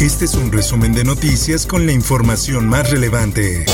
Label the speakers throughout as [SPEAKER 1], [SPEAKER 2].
[SPEAKER 1] Este es un resumen de noticias con la información más relevante.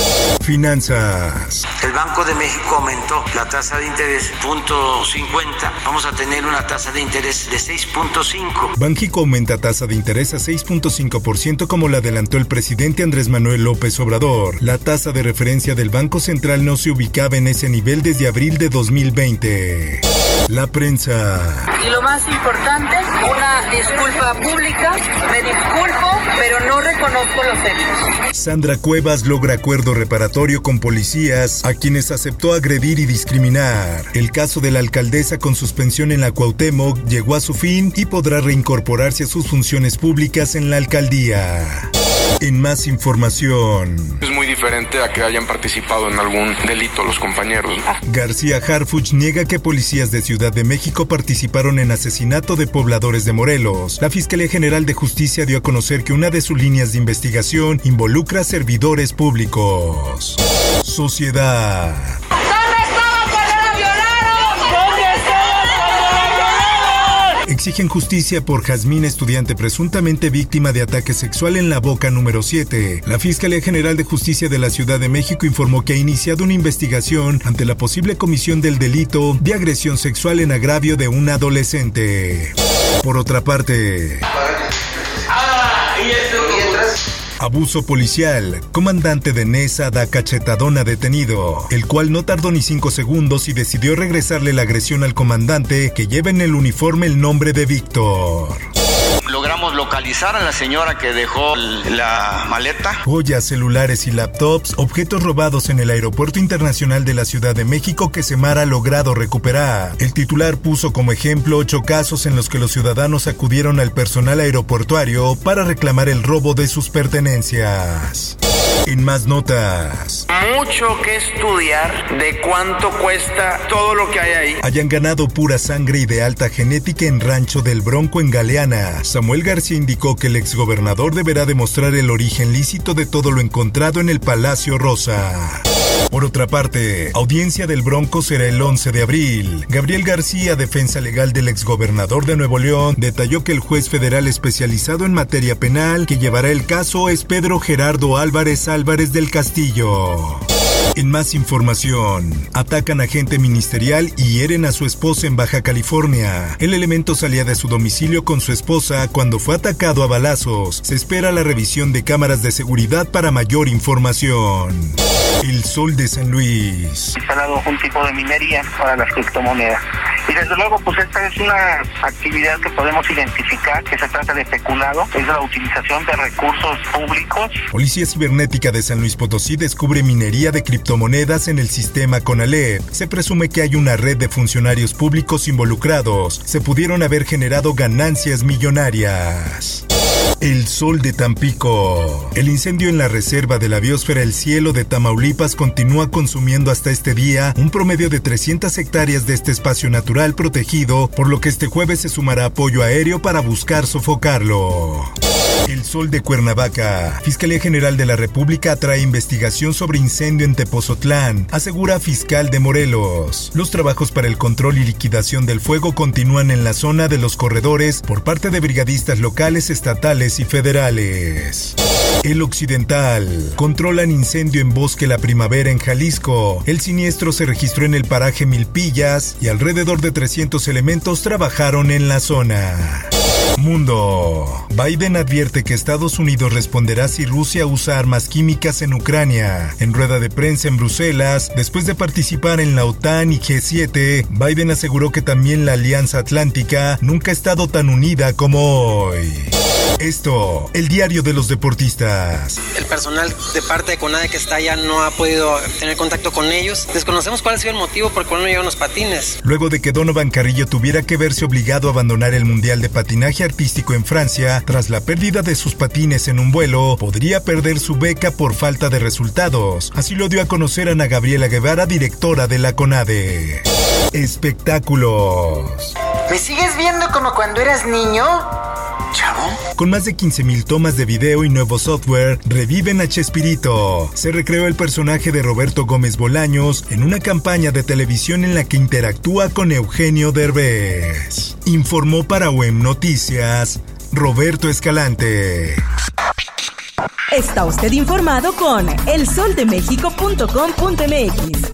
[SPEAKER 1] Finanzas.
[SPEAKER 2] El Banco de México aumentó la tasa de interés punto 50. Vamos a tener una tasa de interés de 6.5.
[SPEAKER 1] Banjico aumenta tasa de interés a 6.5% como la adelantó el presidente Andrés Manuel López Obrador. La tasa de referencia del Banco Central no se ubicaba en ese nivel desde abril de 2020. La prensa.
[SPEAKER 3] Y lo más importante, una disculpa pública. Me disculpo, pero no reconozco los hechos.
[SPEAKER 1] Sandra Cuevas logra acuerdo reparatorio con policías a quienes aceptó agredir y discriminar. El caso de la alcaldesa con suspensión en la Cuauhtémoc llegó a su fin y podrá reincorporarse a sus funciones públicas en la alcaldía. En más información.
[SPEAKER 4] Es muy diferente a que hayan participado en algún delito los compañeros.
[SPEAKER 1] García Harfuch niega que policías de Ciudad de México participaron en asesinato de pobladores de Morelos. La Fiscalía General de Justicia dio a conocer que una de sus líneas de investigación involucra servidores públicos. Sociedad. Exigen justicia por Jazmín, estudiante presuntamente víctima de ataque sexual en la boca número 7. La Fiscalía General de Justicia de la Ciudad de México informó que ha iniciado una investigación ante la posible comisión del delito de agresión sexual en agravio de un adolescente. Por otra parte... Abuso policial. Comandante de Nesa da cachetadón a detenido, el cual no tardó ni cinco segundos y decidió regresarle la agresión al comandante que lleva en el uniforme el nombre de Víctor.
[SPEAKER 2] Localizar a la señora que dejó la maleta.
[SPEAKER 1] Joyas, celulares y laptops, objetos robados en el Aeropuerto Internacional de la Ciudad de México que Semar ha logrado recuperar. El titular puso como ejemplo ocho casos en los que los ciudadanos acudieron al personal aeroportuario para reclamar el robo de sus pertenencias. En más notas.
[SPEAKER 2] Mucho que estudiar de cuánto cuesta todo lo que hay ahí.
[SPEAKER 1] Hayan ganado pura sangre y de alta genética en Rancho del Bronco en Galeana. Samuel García indicó que el exgobernador deberá demostrar el origen lícito de todo lo encontrado en el Palacio Rosa. Por otra parte, audiencia del Bronco será el 11 de abril. Gabriel García, defensa legal del exgobernador de Nuevo León, detalló que el juez federal especializado en materia penal que llevará el caso es Pedro Gerardo Álvarez Álvarez del Castillo. En más información, atacan a agente ministerial y hieren a su esposa en Baja California. El elemento salía de su domicilio con su esposa cuando fue atacado a balazos. Se espera la revisión de cámaras de seguridad para mayor información. El Sol de San Luis.
[SPEAKER 5] instalado un tipo de minería para las criptomonedas. Y desde luego, pues esta es una actividad que podemos identificar que se trata de peculado, es la utilización de recursos públicos.
[SPEAKER 1] Policía Cibernética de San Luis Potosí descubre minería de criptomonedas en el sistema Conalep. Se presume que hay una red de funcionarios públicos involucrados. Se pudieron haber generado ganancias millonarias. El sol de Tampico. El incendio en la reserva de la biosfera El Cielo de Tamaulipas continúa consumiendo hasta este día un promedio de 300 hectáreas de este espacio natural protegido, por lo que este jueves se sumará apoyo aéreo para buscar sofocarlo. El Sol de Cuernavaca. Fiscalía General de la República atrae investigación sobre incendio en Tepozotlán, asegura fiscal de Morelos. Los trabajos para el control y liquidación del fuego continúan en la zona de los corredores por parte de brigadistas locales, estatales y federales. El Occidental. Controlan incendio en Bosque La Primavera en Jalisco. El siniestro se registró en el paraje Milpillas y alrededor de 300 elementos trabajaron en la zona. Mundo. Biden advierte que Estados Unidos responderá si Rusia usa armas químicas en Ucrania. En rueda de prensa en Bruselas, después de participar en la OTAN y G7, Biden aseguró que también la Alianza Atlántica nunca ha estado tan unida como hoy. Esto, el diario de los deportistas.
[SPEAKER 6] El personal de parte de CONADE que está allá no ha podido tener contacto con ellos. Desconocemos cuál ha sido el motivo por el cual no llevan los patines.
[SPEAKER 1] Luego de que Donovan Carrillo tuviera que verse obligado a abandonar el Mundial de Patinaje Artístico en Francia tras la pérdida de sus patines en un vuelo, podría perder su beca por falta de resultados. Así lo dio a conocer Ana Gabriela Guevara, directora de la CONADE. Espectáculos.
[SPEAKER 7] ¿Me sigues viendo como cuando eras niño?
[SPEAKER 1] Chavo. Con más de 15.000 tomas de video y nuevo software, reviven a Chespirito. Se recreó el personaje de Roberto Gómez Bolaños en una campaña de televisión en la que interactúa con Eugenio Derbez. Informó para WEM Noticias Roberto Escalante.
[SPEAKER 8] Está usted informado con elsoldemexico.com.mx.